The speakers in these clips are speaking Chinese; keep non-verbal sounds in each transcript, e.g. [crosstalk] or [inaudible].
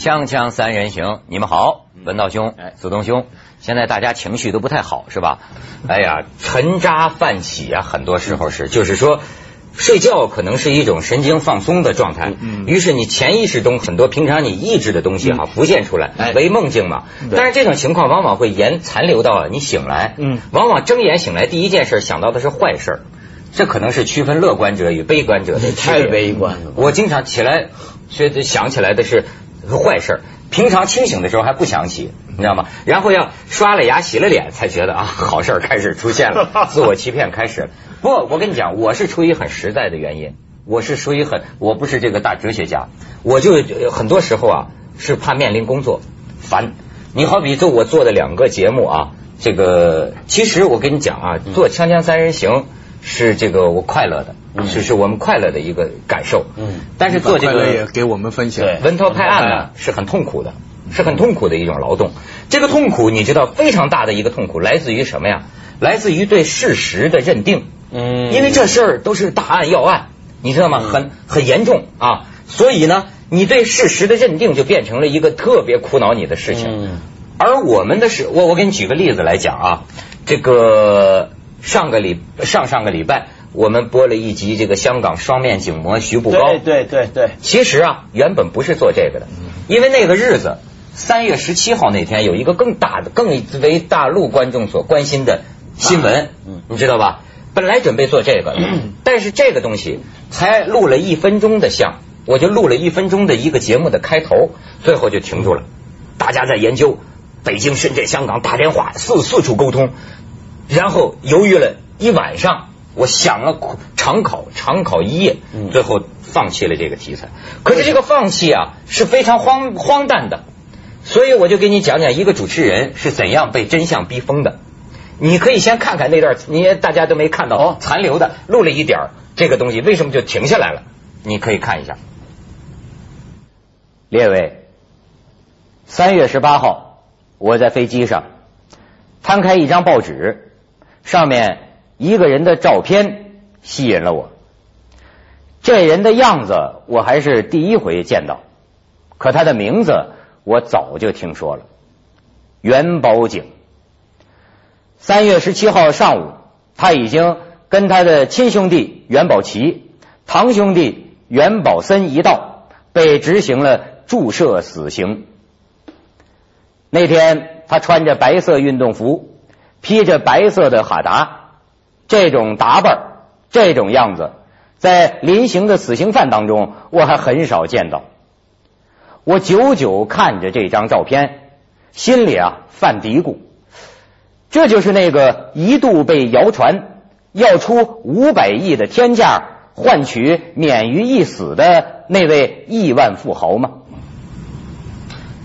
锵锵三人行，你们好，文道兄，哎。子东兄，现在大家情绪都不太好，是吧？哎呀，沉渣泛起啊，很多时候是，就是说。睡觉可能是一种神经放松的状态，嗯。于是你潜意识中很多平常你抑制的东西哈浮现出来，为梦境嘛。但是这种情况往往会延残留到你醒来，嗯。往往睁眼醒来第一件事想到的是坏事，这可能是区分乐观者与悲观者的太悲观了。我经常起来所以想起来的是是坏事，平常清醒的时候还不想起，你知道吗？然后要刷了牙洗了脸才觉得啊好事开始出现了，自我欺骗开始。不，我跟你讲，我是出于很实在的原因，我是属于很，我不是这个大哲学家，我就很多时候啊是怕面临工作烦。你好比做我做的两个节目啊，这个其实我跟你讲啊，做《锵锵三人行》是这个我快乐的，是是我们快乐的一个感受。嗯，但是做这个也给我们分享。文涛拍案呢是很痛苦的，是很痛苦的一种劳动。这个痛苦你知道，非常大的一个痛苦来自于什么呀？来自于对事实的认定。嗯，因为这事儿都是大案要案，你知道吗？很很严重啊，所以呢，你对事实的认定就变成了一个特别苦恼你的事情。嗯，而我们的是，我我给你举个例子来讲啊，这个上个礼上上个礼拜，我们播了一集这个香港双面警模徐步高。对对对对。其实啊，原本不是做这个的，因为那个日子三月十七号那天有一个更大的、更为大陆观众所关心的新闻，你知道吧？本来准备做这个，[clears throat] 但是这个东西才录了一分钟的像，我就录了一分钟的一个节目的开头，最后就停住了。大家在研究北京、深圳、香港打电话四四处沟通，然后犹豫了一晚上，我想了长考长考一夜，最后放弃了这个题材。可是这个放弃啊是非常荒荒诞的，所以我就给你讲讲一个主持人是怎样被真相逼疯的。你可以先看看那段，你大家都没看到残留的，录了一点这个东西，为什么就停下来了？你可以看一下。列位，三月十八号，我在飞机上摊开一张报纸，上面一个人的照片吸引了我。这人的样子我还是第一回见到，可他的名字我早就听说了，元宝景。三月十七号上午，他已经跟他的亲兄弟袁宝奇、堂兄弟袁宝森一道被执行了注射死刑。那天，他穿着白色运动服，披着白色的哈达，这种打扮、这种样子，在临刑的死刑犯当中，我还很少见到。我久久看着这张照片，心里啊犯嘀咕。这就是那个一度被谣传要出五百亿的天价换取免于一死的那位亿万富豪吗？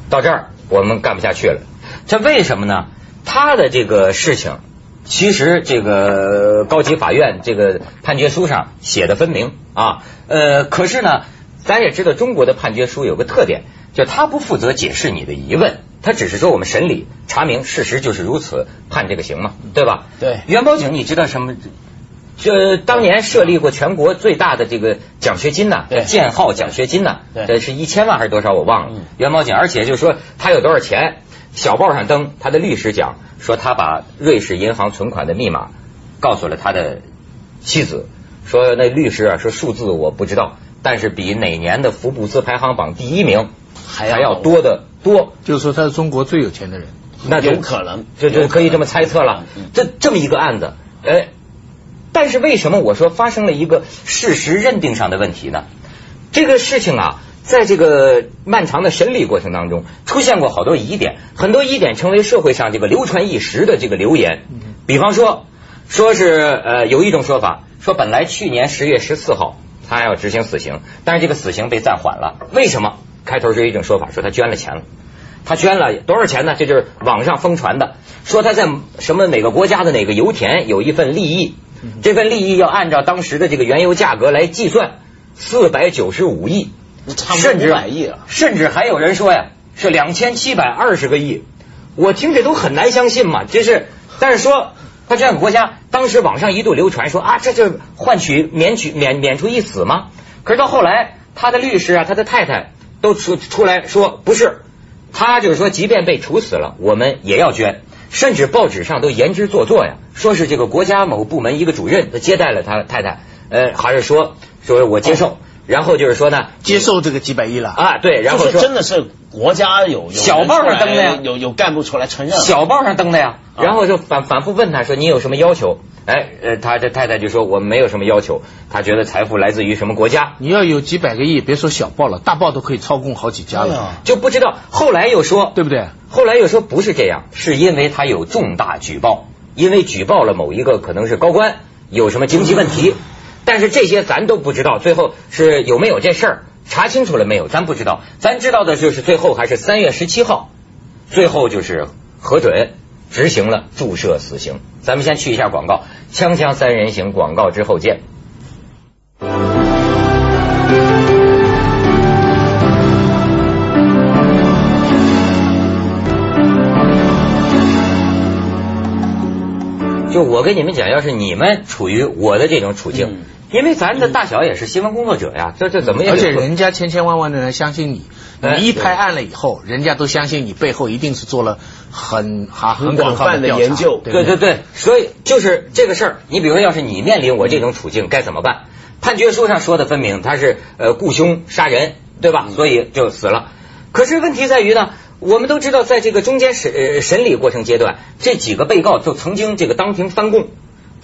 到这儿我们干不下去了。这为什么呢？他的这个事情，其实这个高级法院这个判决书上写的分明啊。呃，可是呢，咱也知道中国的判决书有个特点，就他不负责解释你的疑问。他只是说我们审理查明事实就是如此，判这个刑嘛，对吧？对。元宝警，你知道什么？这当年设立过全国最大的这个奖学金呐，建号奖学金呐，这是一千万还是多少？我忘了。元宝警，而且就说他有多少钱，小报上登，他的律师讲说他把瑞士银行存款的密码告诉了他的妻子，说那律师啊说数字我不知道，但是比哪年的福布斯排行榜第一名还要多得。多，就是说他是中国最有钱的人，那有可能，就就可以这么猜测了。这这么一个案子，哎，但是为什么我说发生了一个事实认定上的问题呢？这个事情啊，在这个漫长的审理过程当中，出现过好多疑点，很多疑点成为社会上这个流传一时的这个流言。比方说，说是呃有一种说法，说本来去年十月十四号他要执行死刑，但是这个死刑被暂缓了，为什么？开头是一种说法，说他捐了钱了，他捐了多少钱呢？这就是网上疯传的，说他在什么哪个国家的哪个油田有一份利益，这份利益要按照当时的这个原油价格来计算，四百九十五亿，甚至百亿了，甚至还有人说呀，是两千七百二十个亿，我听着都很难相信嘛。这是，但是说他这样的国家，当时网上一度流传说啊，这就换取免取免免除一死吗？可是到后来，他的律师啊，他的太太。都出出来说不是，他就是说，即便被处死了，我们也要捐。甚至报纸上都言之做作呀，说是这个国家某部门一个主任他接待了他太太，呃，还是说说我接受，然后就是说呢，接受这个几百亿了。啊，对，然后说真的是国家有小报上登的呀，有有干部出来承认，小报上登的呀，然后就反反复问他说你有什么要求？哎，呃，他这太太就说我没有什么要求，他觉得财富来自于什么国家？你要有几百个亿，别说小报了，大报都可以操控好几家了，就不知道后来又说对不对？后来又说不是这样，是因为他有重大举报，因为举报了某一个可能是高官有什么经济问题，但是这些咱都不知道，最后是有没有这事儿查清楚了没有？咱不知道，咱知道的就是最后还是三月十七号，最后就是核准。执行了注射死刑，咱们先去一下广告，锵锵三人行广告之后见。就我跟你们讲，要是你们处于我的这种处境，因为咱的大小也是新闻工作者呀，这这怎么也而且人家千千万万的人相信你。你一拍案了以后，人家都相信你背后一定是做了很很很广泛的研究。对对对，所以就是这个事儿。你比如说，要是你面临我这种处境，该怎么办？判决书上说的分明，他是呃雇凶杀人，对吧？所以就死了。可是问题在于呢，我们都知道，在这个中间审审理过程阶段，这几个被告就曾经这个当庭翻供。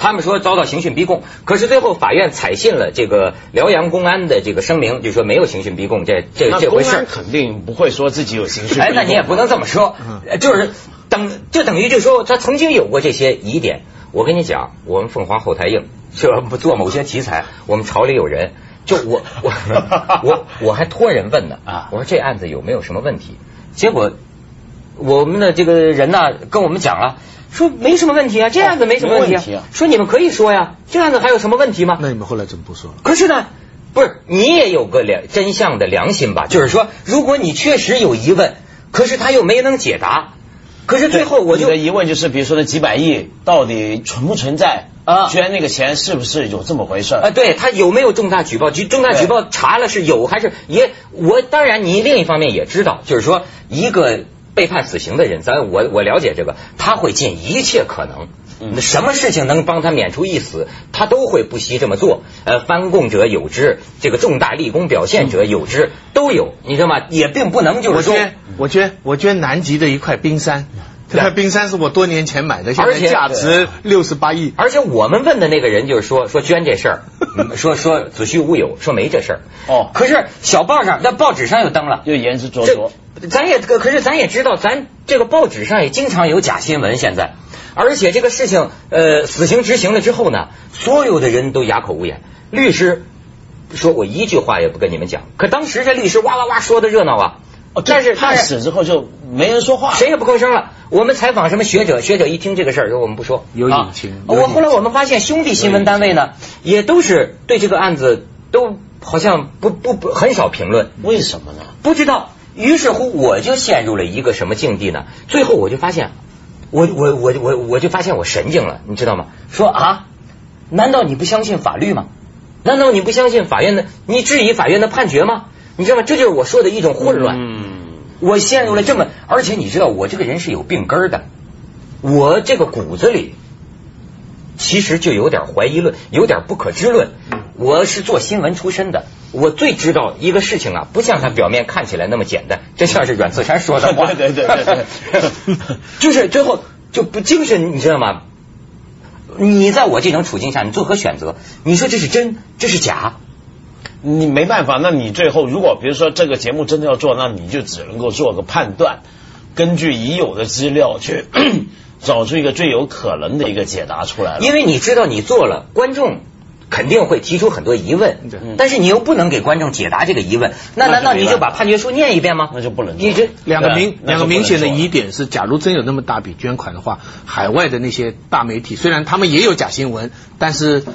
他们说遭到刑讯逼供，可是最后法院采信了这个辽阳公安的这个声明，就说没有刑讯逼供这这这回事。肯定不会说自己有刑讯。哎，那你也不能这么说，就是等就等于就说他曾经有过这些疑点。我跟你讲，我们凤凰后台硬，就不做某些题材，我们朝里有人，就我我 [laughs] 我我还托人问呢啊，我说这案子有没有什么问题？结果我们的这个人呢跟我们讲了。说没什么问题啊，这样子没什么问题啊。说你们可以说呀，这样子还有什么问题吗？那你们后来怎么不说了？可是呢，不是你也有个良真相的良心吧？就是说，如果你确实有疑问，可是他又没能解答，可是最后我就的疑问就是，比如说那几百亿到底存不存在啊？捐那个钱是不是有这么回事啊？对他有没有重大举报？重大举报查了是有还是也？我当然，你另一方面也知道，就是说一个。被判死刑的人，咱我我了解这个，他会尽一切可能，什么事情能帮他免除一死，他都会不惜这么做。呃，翻供者有之，这个重大立功表现者有之，都有，你知道吗？也并不能就是说，我捐，我捐，我捐南极的一块冰山，这块冰山是我多年前买的，现在价值六十八亿。而且我们问的那个人就是说说捐这事儿，[laughs] 说说子虚乌有，说没这事儿。哦，可是小报上那报纸上又登了，又言之凿凿。咱也可可是咱也知道，咱这个报纸上也经常有假新闻。现在，而且这个事情，呃，死刑执行了之后呢，所有的人都哑口无言。律师说我一句话也不跟你们讲。可当时这律师哇哇哇说的热闹啊，但是他死之后就没人说话，谁也不吭声了。我们采访什么学者，学者一听这个事儿，说我们不说。有隐情。我后来我们发现，兄弟新闻单位呢，也都是对这个案子都好像不不不很少评论。为什么呢？不知道。于是乎，我就陷入了一个什么境地呢？最后我就发现，我我我我我就发现我神经了，你知道吗？说啊，难道你不相信法律吗？难道你不相信法院的？你质疑法院的判决吗？你知道吗？这就是我说的一种混乱。嗯，我陷入了这么，而且你知道，我这个人是有病根的，我这个骨子里其实就有点怀疑论，有点不可知论。我是做新闻出身的。我最知道一个事情啊，不像他表面看起来那么简单，这像是阮自山说的话。[laughs] 对对对对，[laughs] 就是最后就不精神，你知道吗？你在我这种处境下，你作何选择？你说这是真，这是假？你没办法，那你最后如果比如说这个节目真的要做，那你就只能够做个判断，根据已有的资料去 [clears throat] 找出一个最有可能的一个解答出来。因为你知道，你做了，观众。肯定会提出很多疑问，但是你又不能给观众解答这个疑问，那难道你就把判决书念一遍吗？那就不能。你这两个明两个明显的疑点是，假如真有那么大笔捐款的话，海外的那些大媒体虽然他们也有假新闻，但是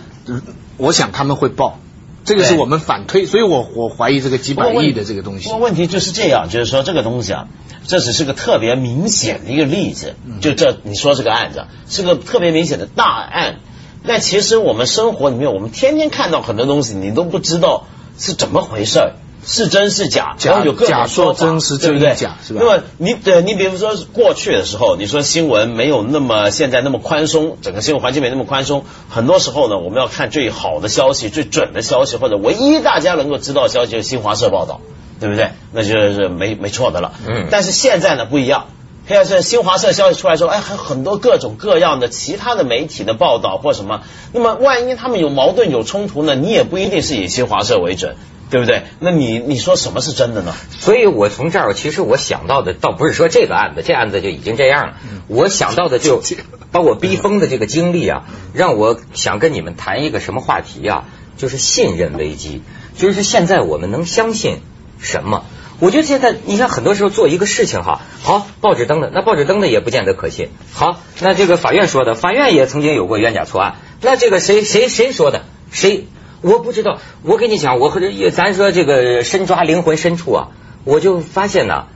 我想他们会报，这个是我们反推，所以我我怀疑这个几百亿的这个东西。问题就是这样，就是说这个东西啊，这只是个特别明显的一个例子，就这你说这个案子是个特别明显的大案。那其实我们生活里面，我们天天看到很多东西，你都不知道是怎么回事儿。是真是假，假然后有各种假说真实对不对？假是吧那么你对你比如说过去的时候，你说新闻没有那么现在那么宽松，整个新闻环境没那么宽松，很多时候呢，我们要看最好的消息、最准的消息，或者唯一大家能够知道的消息就是新华社报道，对不对？那就是没没错的了。嗯但是现在呢不一样。现在是新华社消息出来说，哎，还有很多各种各样的其他的媒体的报道或什么，那么万一他们有矛盾有冲突呢，你也不一定是以新华社为准，对不对？那你你说什么是真的呢？所以我从这儿，其实我想到的倒不是说这个案子，这案子就已经这样了。我想到的就 [laughs] 把我逼疯的这个经历啊，让我想跟你们谈一个什么话题啊？就是信任危机，就是现在我们能相信什么？我觉得现在你看，很多时候做一个事情哈，好，报纸登的，那报纸登的也不见得可信。好，那这个法院说的，法院也曾经有过冤假错案，那这个谁谁谁说的？谁？我不知道。我跟你讲，我和这咱说这个深抓灵魂深处啊，我就发现呢、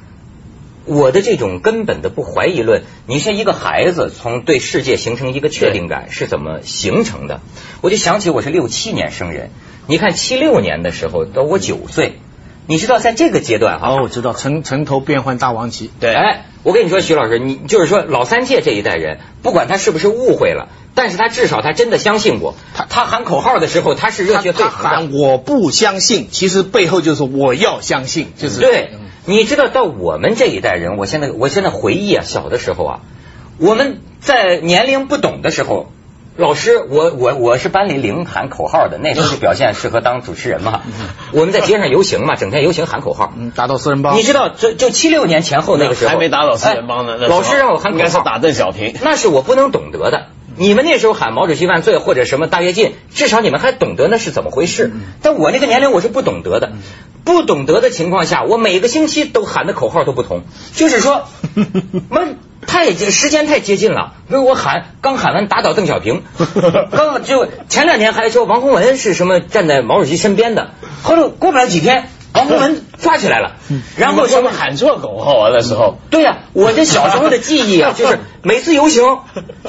我的这种根本的不怀疑论，你像一个孩子从对世界形成一个确定感是怎么形成的？我就想起我是六七年生人，你看七六年的时候到我九岁，你知道在这个阶段哈、哦，我知道城城头变换大王旗，对哎，我跟你说，徐老师，你就是说老三届这一代人，不管他是不是误会了，但是他至少他真的相信过。他他喊口号的时候，他是热血沸腾的。喊我不相信，其实背后就是我要相信，就是对，你知道到我们这一代人，我现在我现在回忆啊，小的时候啊，我们在年龄不懂的时候。老师，我我我是班里领喊口号的，那时候就表现适合当主持人嘛。[laughs] 我们在街上游行嘛，整天游行喊口号。嗯，打倒四人帮你。知道，就就七六年前后那个时候，还没打倒四人帮呢，老师让我喊口号，应该是打邓小平。那是我不能懂得的。你们那时候喊毛主席万岁或者什么大跃进，至少你们还懂得那是怎么回事。但我那个年龄我是不懂得的，不懂得的情况下，我每个星期都喊的口号都不同，就是说，[laughs] 妈太时间太接近了。比如我喊刚喊完打倒邓小平，[laughs] 刚就前两天还说王洪文是什么站在毛主席身边的，后来过不了几天，王洪文抓起来了，然后什么喊错口号啊？那时候对呀、我这小时候的记忆啊，[laughs] 就是每次游行，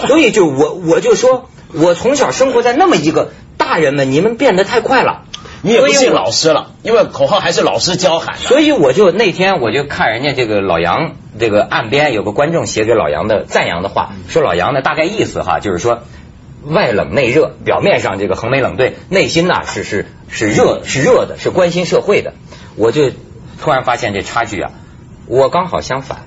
所以就我我就说，我从小生活在那么一个大人们，你们变得太快了，你也不信老师了，因为口号还是老师教喊的。所以我就那天我就看人家这个老杨这个岸边有个观众写给老杨的赞扬的话，说老杨呢大概意思哈，就是说外冷内热，表面上这个横眉冷对，内心呐是是是热是热的，是关心社会的。我就突然发现这差距啊，我刚好相反，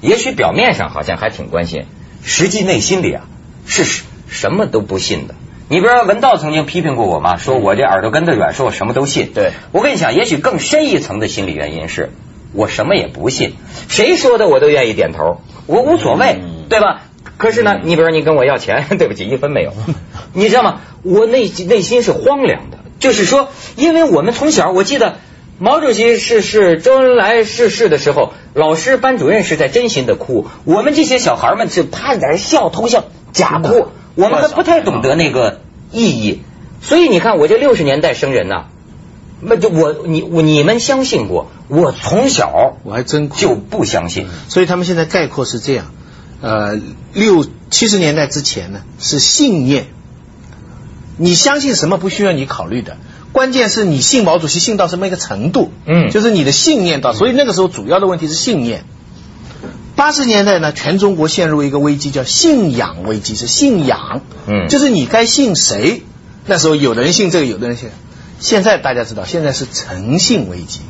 也许表面上好像还挺关心，实际内心里啊是什什么都不信的。你比如说文道曾经批评过我吗？说我这耳朵根子软，说我什么都信。对我跟你讲，也许更深一层的心理原因是，我什么也不信，谁说的我都愿意点头，我无所谓，嗯对吧？可是呢，你比如说你跟我要钱，[laughs] 对不起，一分没有，[laughs] 你知道吗？我内内心是荒凉的，就是说，因为我们从小，我记得毛主席逝世、周恩来逝世的时候，老师、班主任是在真心的哭，我们这些小孩们是趴在那儿笑，偷笑，假哭，我们还不太懂得那个意义，所以你看，我这六十年代生人呐、那就我你我你们相信过，我从小我还真就不相信。所以他们现在概括是这样：呃，六七十年代之前呢是信念，你相信什么不需要你考虑的，关键是你信毛主席信到什么一个程度，嗯就是你的信念到，所以那个时候主要的问题是信念。八十年代呢，全中国陷入一个危机，叫信仰危机，是信仰，嗯就是你该信谁。那时候有的人信这个，有的人信。现在大家知道，现在是诚信危机，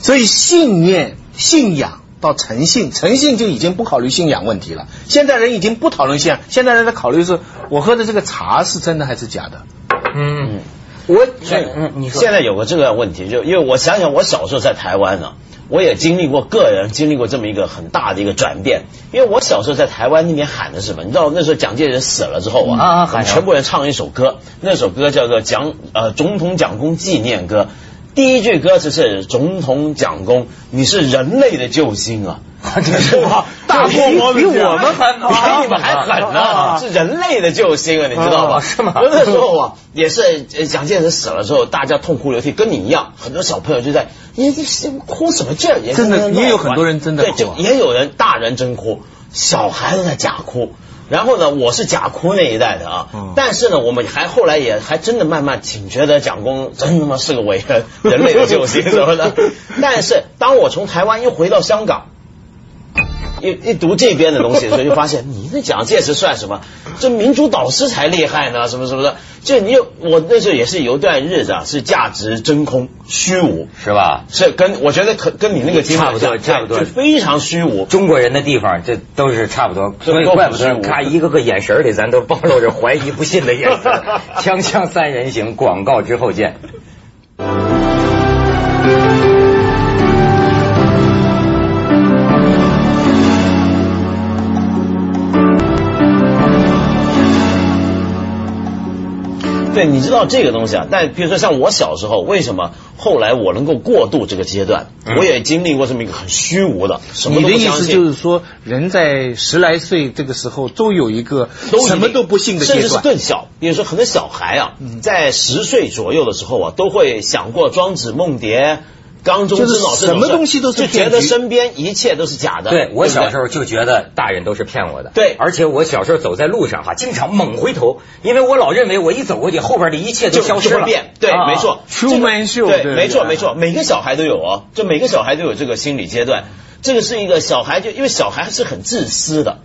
所以信念、信仰到诚信，诚信就已经不考虑信仰问题了。现在人已经不讨论信仰，现在人在考虑是我喝的这个茶是真的还是假的。嗯，我所以嗯，你说现在有个这个问题，就因为我想想，我小时候在台湾呢，我也经历过个人经历过这么一个很大的一个转变。因为我小时候在台湾那边喊的是什么？你知道那时候蒋介石死了之后啊，啊啊喊全部人唱了一首歌，那首歌叫做蒋呃总统蒋公纪念歌。第一句歌词是“总统蒋公，你是人类的救星啊！” [laughs] 哇，[laughs] 大过我比我们还比你们还狠呢，是人类的救星啊，你知道吗？啊是吗我那时候啊，也是呃蒋介石死了之后，大家痛哭流涕，跟你一样，很多小朋友就在，你你哭什么劲儿？也真的也有很多人真的对，哭啊就也有人大人真哭，小孩子在假哭。然后呢，我是假哭那一代的啊，但是呢，我们还后来也还真的慢慢挺觉得蒋公真他妈是个伟人，人类的救星什么的。但是当我从台湾又回到香港。一一读这边的东西的时候，就发现你那蒋介石算什么？这民主导师才厉害呢，什么什么的。就你有我那时候也是有一段日子啊，是价值真空、虚无，是吧？是跟我觉得可跟你那个差不多，差不多，就非常虚无。中国人的地方，这都是差不多，所以怪不得看一个个眼神里，咱都 [laughs] 暴露着怀疑、不信的眼神。锵锵三人行，广告之后见。对，你知道这个东西啊？但比如说像我小时候，为什么后来我能够过渡这个阶段？我也经历过这么一个很虚无的，什么都不。你的意思就是说，人在十来岁这个时候，都有一个什么都不信的阶段，甚至是更小。比如说很多小孩啊，在十岁左右的时候啊，都会想过庄子、梦蝶。缸中之脑，什么东西都是就觉得身边一切都是假的。对我小时候就觉得大人都是骗我的。对，而且我小时候走在路上哈，经常猛回头，因为我老认为我一走过去，后边的一切都消失了。变，对，没错。出门秀，对，没错，没错。每个小孩都有哦，就每个小孩都有这个心理阶段。这个是一个小孩，就因为小孩是很自私的。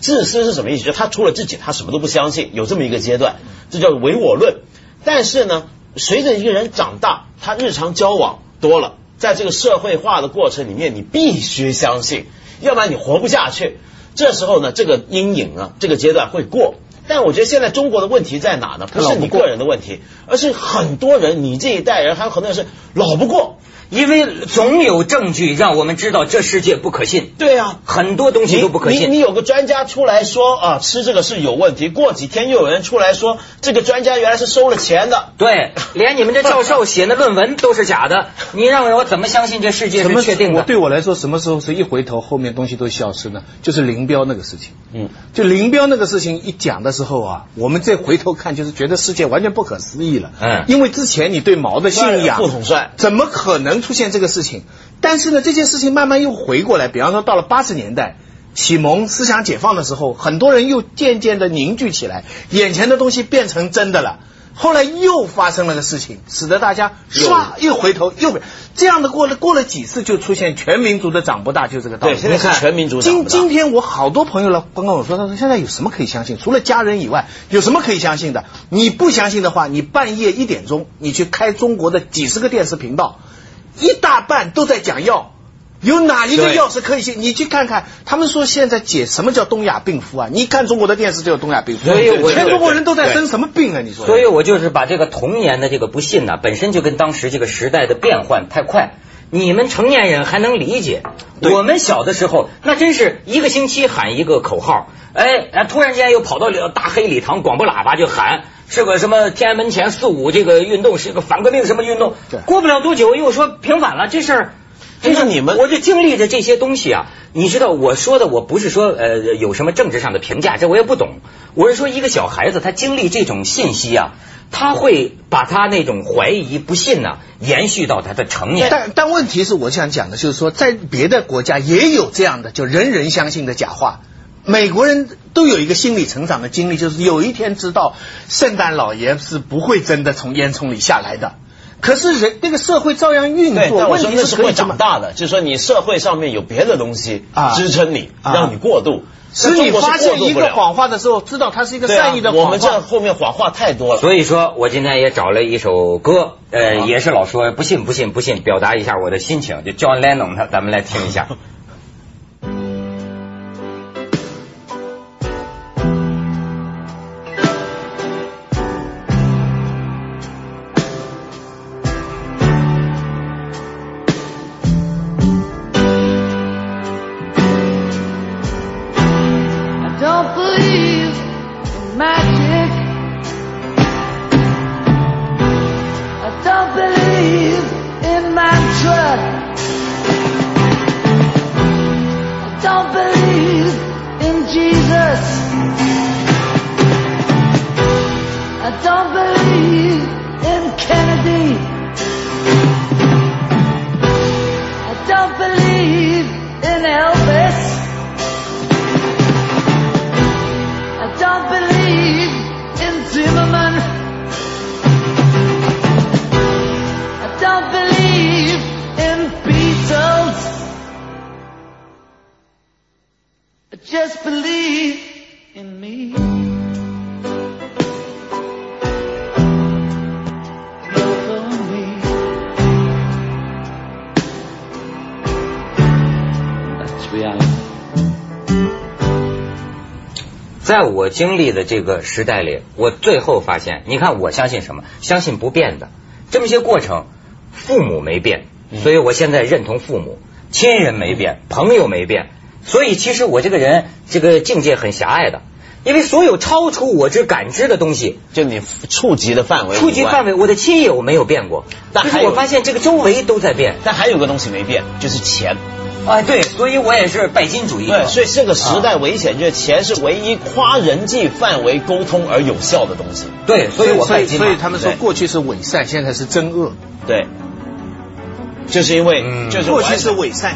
自私是什么意思？就他除了自己，他什么都不相信，有这么一个阶段，这叫唯我论。但是呢，随着一个人长大，他日常交往多了。在这个社会化的过程里面，你必须相信，要不然你活不下去。这时候呢，这个阴影啊，这个阶段会过。但我觉得现在中国的问题在哪呢？不是你个人的问题，而是很多人，你这一代人还有很多人是老不过。因为总有证据让我们知道这世界不可信。对啊，很多东西都不可信。你你有个专家出来说啊，吃这个是有问题。过几天又有人出来说，这个专家原来是收了钱的。对，连你们这教授写的论文都是假的。[laughs] 你让我怎么相信这世界是确定的？对我来说，什么时候是一回头，后面东西都消失呢？就是林彪那个事情。嗯，就林彪那个事情一讲的时候啊，我们再回头看，就是觉得世界完全不可思议了。嗯，因为之前你对毛的信仰，副统帅怎么可能出现这个事情？但是呢，这件事情慢慢又回过来。比方说，到了八十年代启蒙思想解放的时候，很多人又渐渐的凝聚起来，眼前的东西变成真的了。后来又发生了个事情，使得大家唰又回头又这样的过了过了几次，就出现全民族的长不大，就这个道理。对现在是全民族今今天我好多朋友了，刚刚我说，他说现在有什么可以相信？除了家人以外，有什么可以相信的？你不相信的话，你半夜一点钟，你去开中国的几十个电视频道。一大半都在讲药，有哪一个药是可以信？你去看看，他们说现在解什么叫东亚病夫啊？你看中国的电视就有东亚病夫，所以全中国人都在生什么病啊？你说？所以我就是把这个童年的这个不信呢，本身就跟当时这个时代的变换太快，你们成年人还能理解，我们小的时候那真是一个星期喊一个口号，哎，突然间又跑到大黑礼堂广播喇叭就喊。是个什么天安门前四五这个运动是个反革命什么运动？过不了多久又说平反了，这事儿，这是你们，我就经历着这些东西啊。你知道我说的，我不是说呃有什么政治上的评价，这我也不懂。我是说一个小孩子他经历这种信息啊，他会把他那种怀疑不信呢延续到他的成年。但但问题是我想讲的就是说，在别的国家也有这样的就人人相信的假话。美国人都有一个心理成长的经历，就是有一天知道圣诞老爷是不会真的从烟囱里下来的。可是人那个社会照样运作，问题是会长大的，就是说你社会上面有别的东西支撑你，让你过渡。使你发现一个谎话的时候，知道它是一个善意的谎话。我们这后面谎话太多了。所以说我今天也找了一首歌，呃，也是老说不信不信不信，表达一下我的心情，就 John Lennon 他，咱们来听一下。[laughs] 在我经历的这个时代里，我最后发现，你看，我相信什么？相信不变的这么些过程，父母没变，所以我现在认同父母；亲人没变，朋友没变，所以其实我这个人这个境界很狭隘的，因为所有超出我之感知的东西，就你触及的范围，触及范围，我的亲友没有变过，但是我发现这个周围都在变。但还有个东西没变，就是钱。哎，对，所以我也是拜金主义者。对，所以这个时代危险，就是钱是唯一跨人际范围沟通而有效的东西。对，所以我拜金。所以他们说过去是伪善，现在是真恶。对，就是因为嗯就是过去是伪善。